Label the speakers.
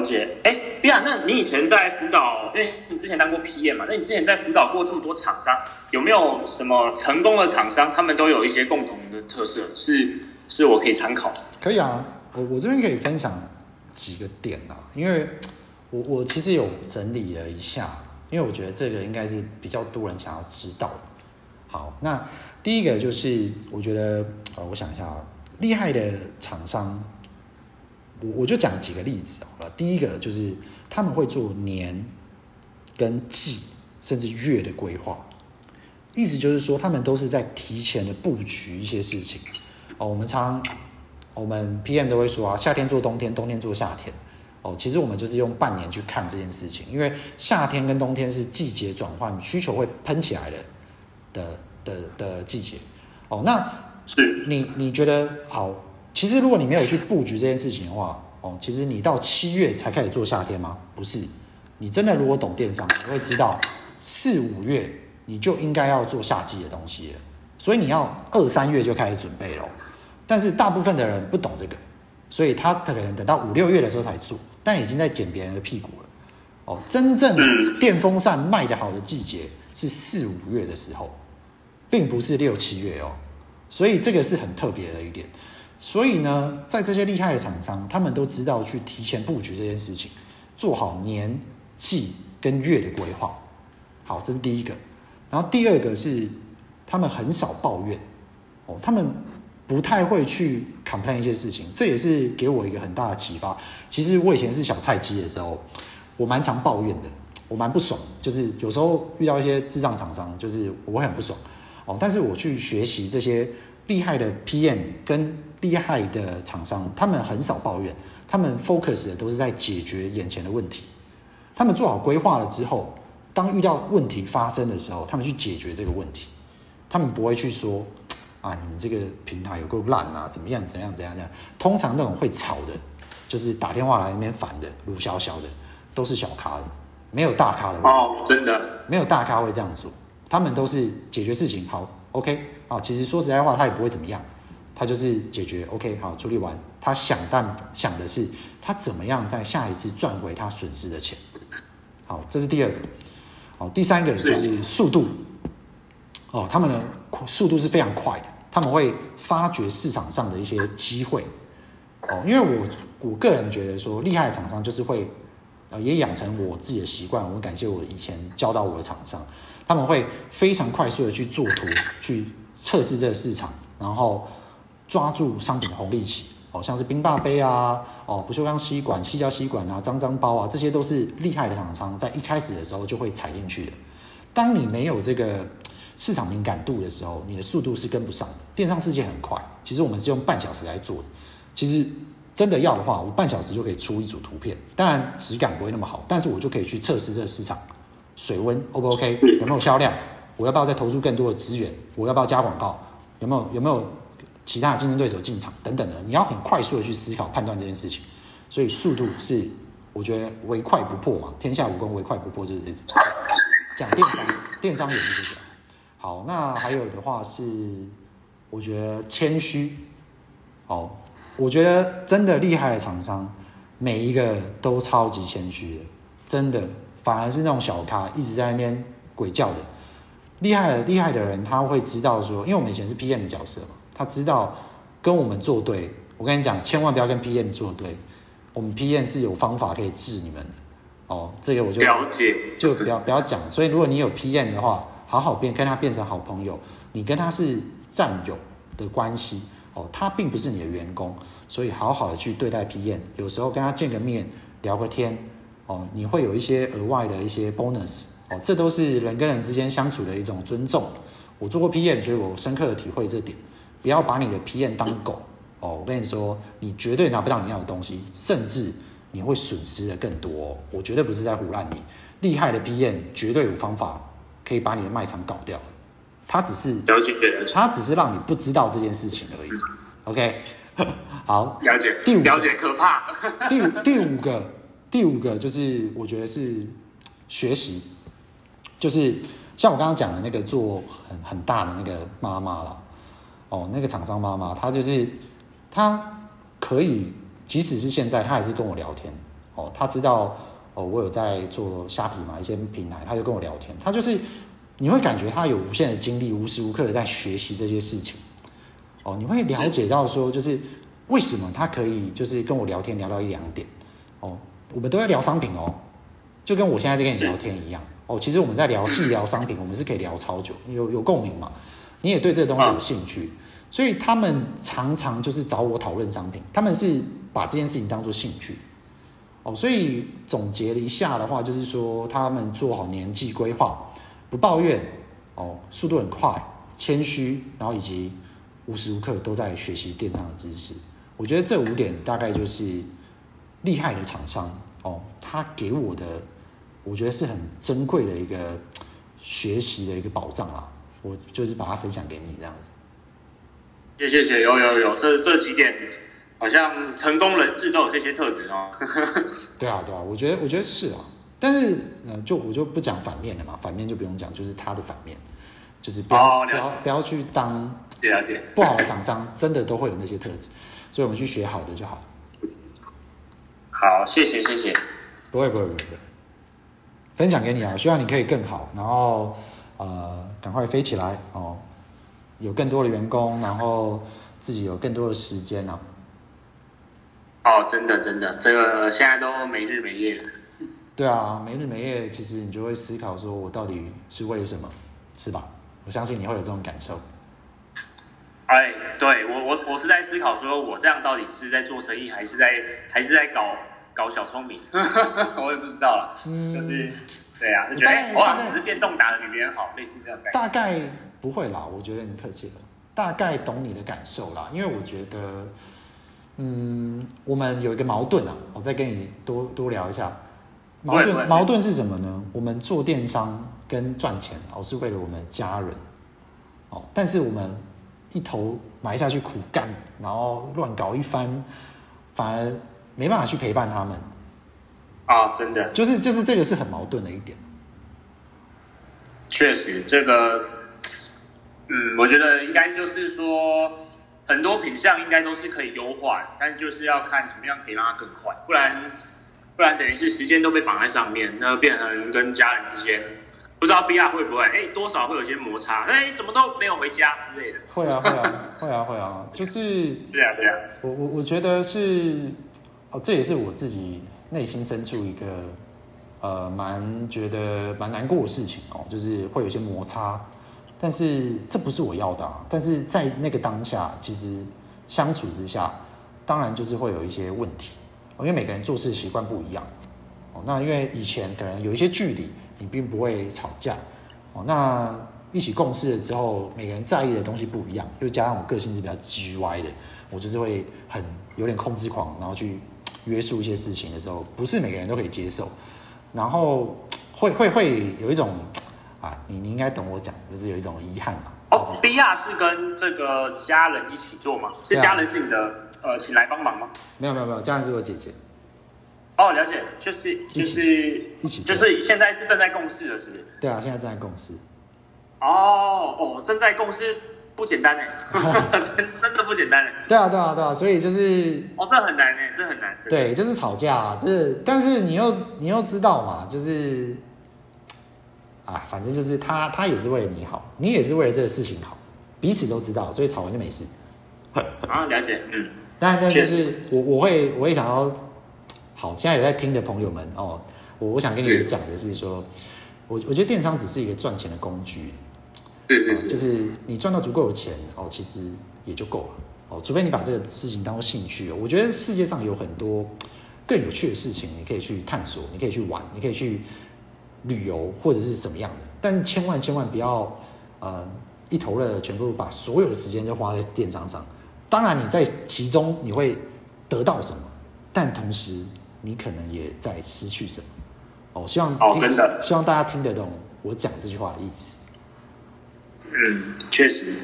Speaker 1: 了解。哎，比亚，那你以前在辅导，因为你之前当过 PM 嘛？那你之前在辅导过这么多厂商，有没有什么成功的厂商？他们都有一些共同的特色，是是我可以参考？
Speaker 2: 可以啊，我我这边可以分享几个点啊，因为我我其实有整理了一下，因为我觉得这个应该是比较多人想要知道的。好，那第一个就是我觉得，呃，我想一下啊，厉害的厂商。我我就讲几个例子好了。第一个就是他们会做年、跟季甚至月的规划，意思就是说他们都是在提前的布局一些事情。哦，我们常我们 PM 都会说啊，夏天做冬天，冬天做夏天。哦，其实我们就是用半年去看这件事情，因为夏天跟冬天是季节转换，需求会喷起来的的的的季节。哦，那是你你觉得好？其实，如果你没有去布局这件事情的话，哦，其实你到七月才开始做夏天吗？不是，你真的如果懂电商，你会知道四五月你就应该要做夏季的东西了，所以你要二三月就开始准备了。但是大部分的人不懂这个，所以他可能等到五六月的时候才做，但已经在捡别人的屁股了。哦，真正电风扇卖得好的季节是四五月的时候，并不是六七月哦，所以这个是很特别的一点。所以呢，在这些厉害的厂商，他们都知道去提前布局这件事情，做好年、季跟月的规划。好，这是第一个。然后第二个是，他们很少抱怨哦，他们不太会去 complain 一些事情，这也是给我一个很大的启发。其实我以前是小菜鸡的时候，我蛮常抱怨的，我蛮不爽，就是有时候遇到一些智障厂商，就是我很不爽哦。但是我去学习这些厉害的 PM 跟厉害的厂商，他们很少抱怨，他们 focus 的都是在解决眼前的问题。他们做好规划了之后，当遇到问题发生的时候，他们去解决这个问题。他们不会去说啊，你们这个平台有够烂啊，怎么样怎样怎样怎样。通常那种会吵的，就是打电话来那边烦的，卢小小的，都是小咖的，没有大咖的。
Speaker 1: 哦，真的，
Speaker 2: 没有大咖会这样做。他们都是解决事情，好，OK 啊。其实说实在话，他也不会怎么样。他就是解决，OK，好，处理完。他想但想的是，他怎么样在下一次赚回他损失的钱。好，这是第二个。好，第三个就是速度。哦，他们的速度是非常快的，他们会发掘市场上的一些机会。哦，因为我我个人觉得说，厉害的厂商就是会，呃，也养成我自己的习惯。我感谢我以前教到我的厂商，他们会非常快速的去做图，去测试这个市场，然后。抓住商品的红利期，哦，像是冰霸杯啊，哦，不锈钢吸管、气胶吸管啊，脏脏包啊，这些都是厉害的厂商在一开始的时候就会踩进去的。当你没有这个市场敏感度的时候，你的速度是跟不上的。电商世界很快，其实我们是用半小时来做的。其实真的要的话，我半小时就可以出一组图片，当然质感不会那么好，但是我就可以去测试这个市场水温 O 不 OK，有没有销量，我要不要再投入更多的资源，我要不要加广告，有没有有没有？其他竞争对手进场等等的，你要很快速的去思考判断这件事情，所以速度是我觉得唯快不破嘛，天下武功唯快不破就是这种。讲电商，电商也是这个。好，那还有的话是，我觉得谦虚。好，我觉得真的厉害的厂商，每一个都超级谦虚的，真的，反而是那种小咖一直在那边鬼叫的。厉害的厉害的人，他会知道说，因为我们以前是 PM 的角色嘛。他知道跟我们作对，我跟你讲，千万不要跟 PM 作对。我们 PM 是有方法可以治你们的哦。这个我就了解，就不要不要讲。所以如果你有 PM 的话，好好变跟他变成好朋友，你跟他是战友的关系哦。他并不是你的员工，所以好好的去对待 PM。有时候跟他见个面聊个天哦，你会有一些额外的一些 bonus 哦。这都是人跟人之间相处的一种尊重。我做过 PM，所以我深刻的体会这点。不要把你的 PM 当狗哦！我跟你说，你绝对拿不到你要的东西，甚至你会损失的更多哦。我绝对不是在胡乱你，厉害的 PM 绝对有方法可以把你的卖场搞掉。他只是了解，他只是让你不知道这件事情而已。OK，好，了解。第五，了解可怕。第五，第五个，第五个就是我觉得是学习，就是像我刚刚讲的那个做很很大的那个妈妈了。哦，那个厂商妈妈，她就是她可以，即使是现在，她还是跟我聊天。哦，她知道哦，我有在做虾皮嘛，一些平台，她就跟我聊天，她就是你会感觉她有无限的精力，无时无刻的在学习这些事情。哦，你会了解到说，就是为什么她可以就是跟我聊天聊到一两点。哦，我们都在聊商品哦，就跟我现在在跟你聊天一样。哦，其实我们在聊细聊商品，我们是可以聊超久，有有共鸣嘛？你也对这个东西有兴趣，所以他们常常就是找我讨论商品，他们是把这件事情当做兴趣。哦，所以总结了一下的话，就是说他们做好年纪规划，不抱怨，哦，速度很快，谦虚，然后以及无时无刻都在学习电商的知识。我觉得这五点大概就是厉害的厂商哦，他给我的。我觉得是很珍贵的一个学习的一个宝藏啊！我就是把它分享给你这样子。
Speaker 1: 谢谢谢，有有有，这这几点好像成功人士都有这些特质哦。
Speaker 2: 对啊对啊，我觉得我觉得是啊，但是呃，就我就不讲反面的嘛，反面就不用讲，就是他的反面，就是不要、哦、不要不要去当不好的厂商，真的都会有那些特质，所以我们去学好的就好。
Speaker 1: 好，谢谢谢谢，
Speaker 2: 不会不会不会不会。分享给你啊，希望你可以更好，然后呃，赶快飞起来哦，有更多的员工，然后自己有更多的时间呢、
Speaker 1: 啊。哦，真的真的，这个现在都没日没夜。
Speaker 2: 对啊，没日没夜，其实你就会思考说，我到底是为了什么，是吧？我相信你会有这种感受。
Speaker 1: 哎，对我我我是在思考说，我这样到底是在做生意，还是在还是在搞？搞小聪明，我也不知道了。嗯，就是对啊，就觉得哇，只是电动打的比别人好，类似这样。
Speaker 2: 大概不会啦，我觉得你客气了。大概懂你的感受啦，因为我觉得，嗯，我们有一个矛盾啊，我再跟你多多聊一下。矛盾矛盾是什么呢？我们做电商跟赚钱哦，是为了我们家人哦，但是我们一头埋下去苦干，然后乱搞一番，反而。没办法去陪伴他们
Speaker 1: 啊，真的，
Speaker 2: 就是就是这个是很矛盾的一点。
Speaker 1: 确实，这个，嗯，我觉得应该就是说，很多品相应该都是可以优化，但就是要看怎么样可以让它更快，不然不然等于是时间都被绑在上面，那变成跟家人之间，不知道 BR 会不会，哎，多少会有些摩擦，哎，怎么都没有回家之类的。
Speaker 2: 会啊会啊会啊会啊，就是
Speaker 1: 对啊对啊，
Speaker 2: 我我我觉得是。哦，这也是我自己内心深处一个呃蛮觉得蛮难过的事情哦，就是会有些摩擦，但是这不是我要的啊。但是在那个当下，其实相处之下，当然就是会有一些问题，因为每个人做事习惯不一样哦。那因为以前可能有一些距离，你并不会吵架哦。那一起共事了之后，每个人在意的东西不一样，又加上我个性是比较 G Y 的，我就是会很有点控制狂，然后去。约束一些事情的时候，不是每个人都可以接受，然后会会会有一种啊，你你应该懂我讲，就是有一种遗憾嘛。
Speaker 1: 哦，BR 是跟这个家人一起做吗？是家人是你的、啊、呃，请来帮忙吗？
Speaker 2: 没有没有没有，家人是我姐姐。
Speaker 1: 哦，了解，就是就是
Speaker 2: 一起，
Speaker 1: 就是现在是正在共事的，是不是？
Speaker 2: 对啊，现在正在共事。
Speaker 1: 哦哦，正在共事。不简单哎，真 真的不简单哎。
Speaker 2: 对啊，对啊，对啊，所以就是
Speaker 1: 哦，这很难哎，这很难。
Speaker 2: 对，就是吵架啊，就是，但是你又你又知道嘛，就是啊，反正就是他他也是为了你好，你也是为了这个事情好，彼此都知道，所以吵完就没事。
Speaker 1: 啊，了解，嗯。
Speaker 2: 但但就是我我会我会想要，好，现在有在听的朋友们哦，我我想跟你们讲的是说，我我觉得电商只是一个赚钱的工具。
Speaker 1: 是是是，
Speaker 2: 就是你赚到足够的钱哦，其实也就够了哦。除非你把这个事情当做兴趣，哦我觉得世界上有很多更有趣的事情，你可以去探索，你可以去玩，你可以去旅游或者是怎么样的。但是千万千万不要呃一头热，全部把所有的时间都花在电商上。当然你在其中你会得到什么，但同时你可能也在失去什么哦。希望
Speaker 1: 哦真的，
Speaker 2: 希望大家听得懂我讲这句话的意思。
Speaker 1: 嗯，确实。